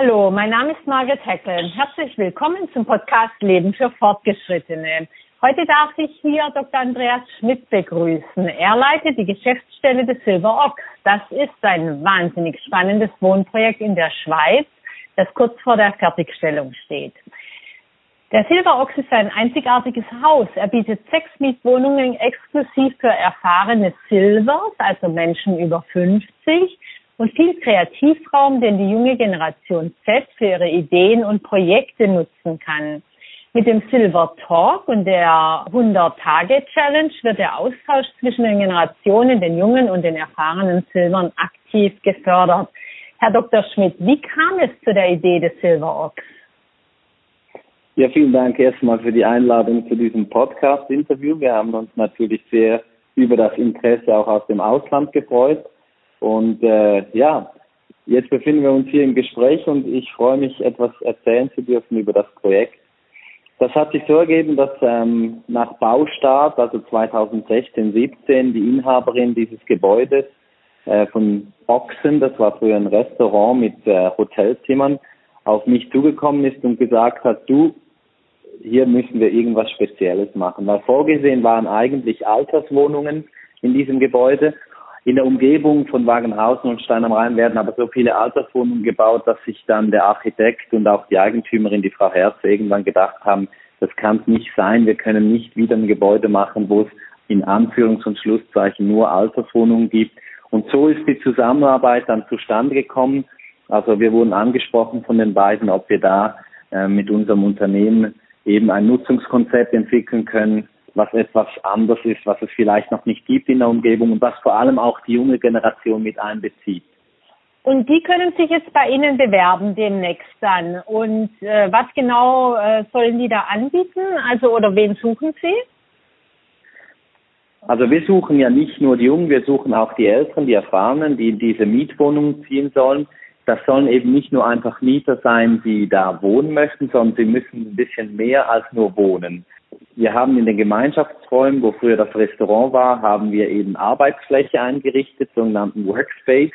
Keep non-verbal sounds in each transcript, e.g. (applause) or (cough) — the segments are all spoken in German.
Hallo, mein Name ist Margaret Heckel. Herzlich willkommen zum Podcast Leben für Fortgeschrittene. Heute darf ich hier Dr. Andreas Schmidt begrüßen. Er leitet die Geschäftsstelle des Silver Ox. Das ist ein wahnsinnig spannendes Wohnprojekt in der Schweiz, das kurz vor der Fertigstellung steht. Der Silver Ox ist ein einzigartiges Haus. Er bietet sechs Mietwohnungen exklusiv für erfahrene Silvers, also Menschen über 50 und viel Kreativraum, den die junge Generation Z für ihre Ideen und Projekte nutzen kann. Mit dem Silver Talk und der 100-Tage-Challenge wird der Austausch zwischen den Generationen, den jungen und den erfahrenen Silbern aktiv gefördert. Herr Dr. Schmidt, wie kam es zu der Idee des Silver Ox? Ja, vielen Dank erstmal für die Einladung zu diesem Podcast-Interview. Wir haben uns natürlich sehr über das Interesse auch aus dem Ausland gefreut und äh, ja, jetzt befinden wir uns hier im Gespräch und ich freue mich, etwas erzählen zu dürfen über das Projekt. Das hat sich so ergeben, dass ähm, nach Baustart, also 2016, 17, die Inhaberin dieses Gebäudes äh, von Boxen, das war früher ein Restaurant mit äh, Hotelzimmern, auf mich zugekommen ist und gesagt hat, du, hier müssen wir irgendwas Spezielles machen. Weil vorgesehen waren eigentlich Alterswohnungen in diesem Gebäude in der Umgebung von Wagenhausen und Stein am Rhein werden aber so viele Alterswohnungen gebaut, dass sich dann der Architekt und auch die Eigentümerin, die Frau Herz, irgendwann gedacht haben, das kann es nicht sein, wir können nicht wieder ein Gebäude machen, wo es in Anführungs- und Schlusszeichen nur Alterswohnungen gibt. Und so ist die Zusammenarbeit dann zustande gekommen. Also wir wurden angesprochen von den beiden, ob wir da äh, mit unserem Unternehmen eben ein Nutzungskonzept entwickeln können, was etwas anders ist, was es vielleicht noch nicht gibt in der Umgebung und was vor allem auch die junge Generation mit einbezieht. Und die können sich jetzt bei Ihnen bewerben demnächst dann. Und äh, was genau äh, sollen die da anbieten? Also oder wen suchen Sie? Also wir suchen ja nicht nur die Jungen, wir suchen auch die Älteren, die Erfahrenen, die in diese Mietwohnungen ziehen sollen. Das sollen eben nicht nur einfach Mieter sein, die da wohnen möchten, sondern sie müssen ein bisschen mehr als nur wohnen. Wir haben in den Gemeinschaftsräumen, wo früher das Restaurant war, haben wir eben Arbeitsfläche eingerichtet, sogenannten Workspace,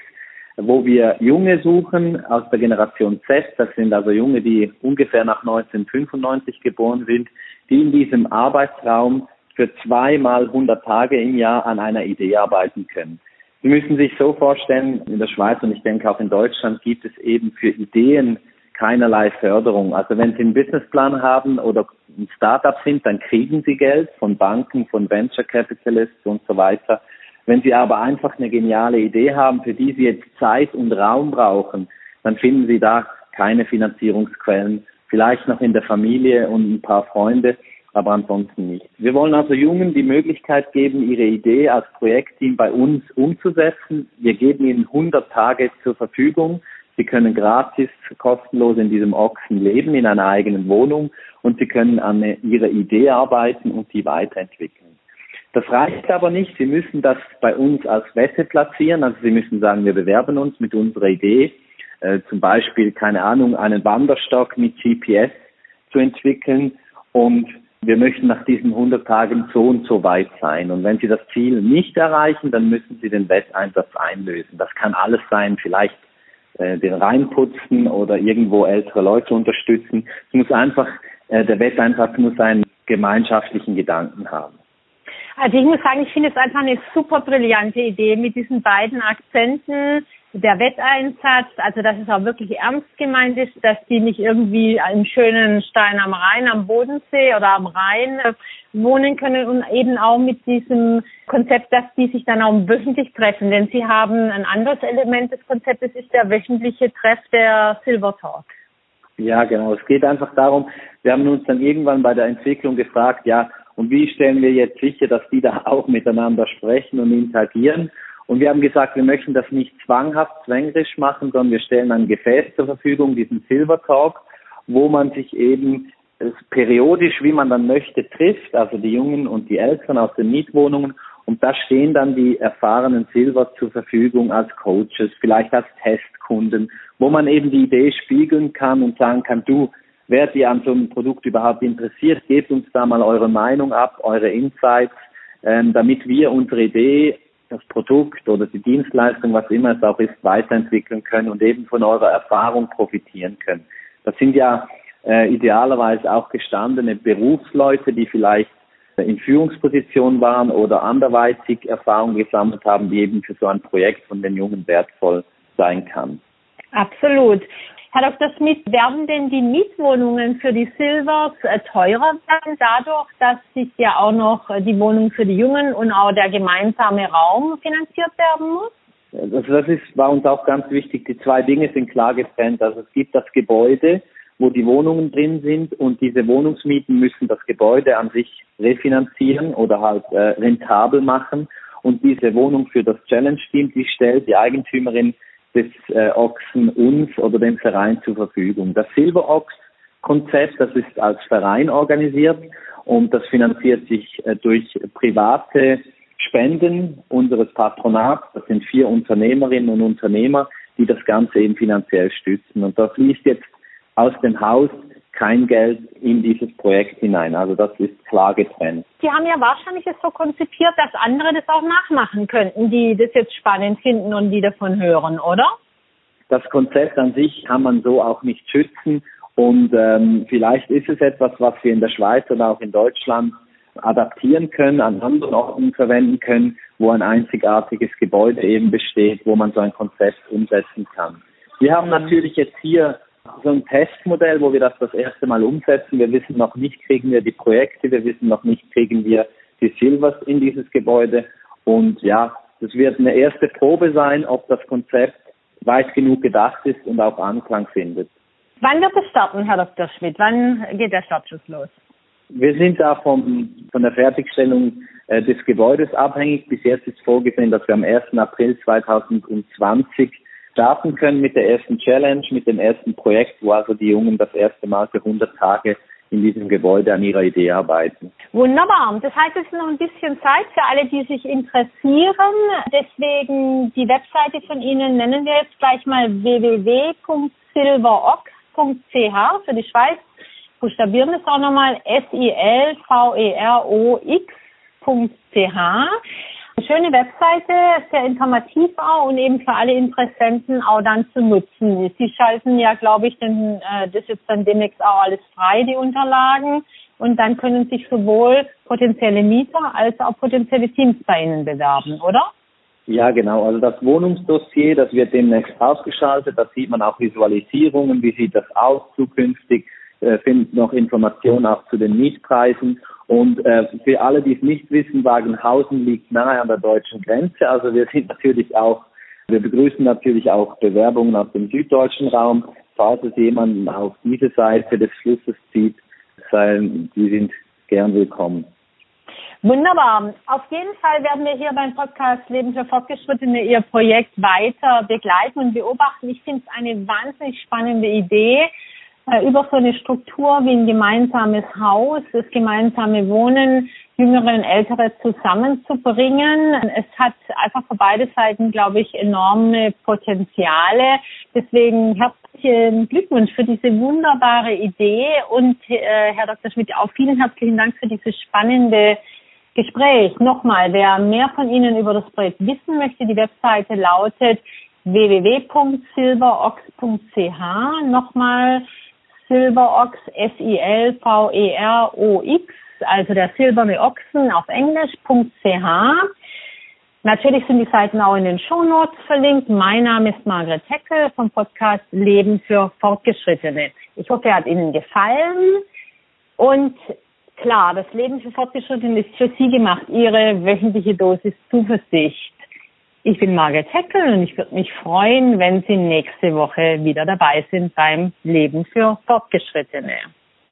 wo wir Junge suchen aus der Generation Z. Das sind also Junge, die ungefähr nach 1995 geboren sind, die in diesem Arbeitsraum für zweimal 100 Tage im Jahr an einer Idee arbeiten können. Sie müssen sich so vorstellen, in der Schweiz und ich denke auch in Deutschland gibt es eben für Ideen keinerlei Förderung. Also wenn Sie einen Businessplan haben oder ein Startup sind, dann kriegen Sie Geld von Banken, von Venture Capitalists und so weiter. Wenn Sie aber einfach eine geniale Idee haben, für die Sie jetzt Zeit und Raum brauchen, dann finden Sie da keine Finanzierungsquellen. Vielleicht noch in der Familie und ein paar Freunde, aber ansonsten nicht. Wir wollen also Jungen die Möglichkeit geben, ihre Idee als Projektteam bei uns umzusetzen. Wir geben ihnen 100 Tage zur Verfügung. Sie können gratis, kostenlos in diesem Ochsen leben, in einer eigenen Wohnung und Sie können an Ihrer Idee arbeiten und die weiterentwickeln. Das reicht aber nicht. Sie müssen das bei uns als Wette platzieren. Also Sie müssen sagen, wir bewerben uns mit unserer Idee, äh, zum Beispiel, keine Ahnung, einen Wanderstock mit GPS zu entwickeln und wir möchten nach diesen 100 Tagen so und so weit sein. Und wenn Sie das Ziel nicht erreichen, dann müssen Sie den Wetteinsatz einlösen. Das kann alles sein, vielleicht äh, den Rhein putzen oder irgendwo ältere Leute unterstützen. Es muss einfach, äh, der Wetteinsatz muss einen gemeinschaftlichen Gedanken haben. Also ich muss sagen, ich finde es einfach eine super brillante Idee mit diesen beiden Akzenten der Wetteinsatz, also dass es auch wirklich ernst gemeint ist, dass die nicht irgendwie im schönen Stein am Rhein, am Bodensee oder am Rhein äh, wohnen können und eben auch mit diesem Konzept, dass die sich dann auch wöchentlich treffen. Denn sie haben ein anderes Element des Konzeptes, ist der wöchentliche Treff der Silver Talk. Ja, genau. Es geht einfach darum, wir haben uns dann irgendwann bei der Entwicklung gefragt, ja, und wie stellen wir jetzt sicher, dass die da auch miteinander sprechen und interagieren? Und wir haben gesagt, wir möchten das nicht zwanghaft, zwängerisch machen, sondern wir stellen ein Gefäß zur Verfügung, diesen Silver Talk, wo man sich eben periodisch, wie man dann möchte, trifft, also die Jungen und die Eltern aus den Mietwohnungen. Und da stehen dann die erfahrenen Silver zur Verfügung als Coaches, vielleicht als Testkunden, wo man eben die Idee spiegeln kann und sagen kann, du, wer ihr an so einem Produkt überhaupt interessiert, gebt uns da mal eure Meinung ab, eure Insights, ähm, damit wir unsere Idee das Produkt oder die Dienstleistung, was immer es auch ist, weiterentwickeln können und eben von eurer Erfahrung profitieren können. Das sind ja äh, idealerweise auch gestandene Berufsleute, die vielleicht in Führungspositionen waren oder anderweitig Erfahrung gesammelt haben, die eben für so ein Projekt von den Jungen wertvoll sein kann. Absolut. Herr Dr. Schmidt, werden denn die Mietwohnungen für die Silvers äh, teurer werden dadurch, dass sich ja auch noch die Wohnung für die Jungen und auch der gemeinsame Raum finanziert werden muss? Also das ist, war uns auch ganz wichtig. Die zwei Dinge sind klar getrennt. Also es gibt das Gebäude, wo die Wohnungen drin sind und diese Wohnungsmieten müssen das Gebäude an sich refinanzieren oder halt äh, rentabel machen. Und diese Wohnung für das Challenge Team, die stellt die Eigentümerin des äh, Ochsen uns oder dem Verein zur Verfügung. Das Silver Ox Konzept, das ist als Verein organisiert und das finanziert sich äh, durch private Spenden unseres Patronats. Das sind vier Unternehmerinnen und Unternehmer, die das Ganze eben finanziell stützen. Und da fließt jetzt aus dem Haus kein Geld in dieses Projekt hinein. Also das ist klar getrennt. Sie haben ja wahrscheinlich es so konzipiert, dass andere das auch nachmachen könnten, die das jetzt spannend finden und die davon hören, oder? Das Konzept an sich kann man so auch nicht schützen und ähm, vielleicht ist es etwas, was wir in der Schweiz oder auch in Deutschland adaptieren können, an anderen Orten verwenden können, wo ein einzigartiges Gebäude eben besteht, wo man so ein Konzept umsetzen kann. Wir haben natürlich jetzt hier so ein Testmodell, wo wir das das erste Mal umsetzen. Wir wissen noch nicht, kriegen wir die Projekte, wir wissen noch nicht, kriegen wir die Silvers in dieses Gebäude. Und ja, das wird eine erste Probe sein, ob das Konzept weit genug gedacht ist und auch Anklang findet. Wann wird es starten, Herr Dr. Schmidt? Wann geht der Startschuss los? Wir sind da vom, von der Fertigstellung äh, des Gebäudes abhängig. Bis jetzt ist vorgesehen, dass wir am 1. April 2020 starten können mit der ersten Challenge, mit dem ersten Projekt, wo also die Jungen das erste Mal für 100 Tage in diesem Gebäude an ihrer Idee arbeiten. Wunderbar. Das heißt, es ist noch ein bisschen Zeit für alle, die sich interessieren. Deswegen die Webseite von Ihnen nennen wir jetzt gleich mal www.silverox.ch für die Schweiz. Buchstabieren wir es auch nochmal S-I-L-V-E-R-O-X.ch. Eine schöne Webseite, sehr informativ auch und eben für alle Interessenten auch dann zu nutzen. Sie schalten ja, glaube ich, denn, äh, das jetzt dann demnächst auch alles frei, die Unterlagen. Und dann können sich sowohl potenzielle Mieter als auch potenzielle Teams bei Ihnen bewerben, oder? Ja, genau. Also das Wohnungsdossier, das wird demnächst ausgeschaltet. Da sieht man auch Visualisierungen, wie sieht das aus zukünftig, äh, findet noch Informationen auch zu den Mietpreisen und äh, für alle, die es nicht wissen, Wagenhausen liegt nahe an der deutschen Grenze. Also wir sind (laughs) natürlich auch, wir begrüßen natürlich auch Bewerbungen aus dem süddeutschen Raum. Falls es jemanden auf diese Seite des Flusses zieht, sein, die sind gern willkommen. Wunderbar. Auf jeden Fall werden wir hier beim Podcast Leben für Fortgeschrittene Ihr Projekt weiter begleiten und beobachten. Ich finde es eine wahnsinnig spannende Idee. Äh, über so eine Struktur wie ein gemeinsames Haus, das gemeinsame Wohnen, Jüngere und Ältere zusammenzubringen. Es hat einfach für beide Seiten, glaube ich, enorme Potenziale. Deswegen herzlichen Glückwunsch für diese wunderbare Idee und äh, Herr Dr. Schmidt, auch vielen herzlichen Dank für dieses spannende Gespräch. Nochmal, wer mehr von Ihnen über das Projekt wissen möchte, die Webseite lautet www.silverox.ch. Nochmal Silverox, S-I-L-V-E-R-O-X, also der silberne Ochsen auf Englisch.ch. Natürlich sind die Seiten auch in den Shownotes verlinkt. Mein Name ist Margret Heckel vom Podcast Leben für Fortgeschrittene. Ich hoffe, er hat Ihnen gefallen. Und klar, das Leben für Fortgeschrittene ist für Sie gemacht. Ihre wöchentliche Dosis Zuversicht. Ich bin Margaret Heckel und ich würde mich freuen, wenn Sie nächste Woche wieder dabei sind beim Leben für Fortgeschrittene.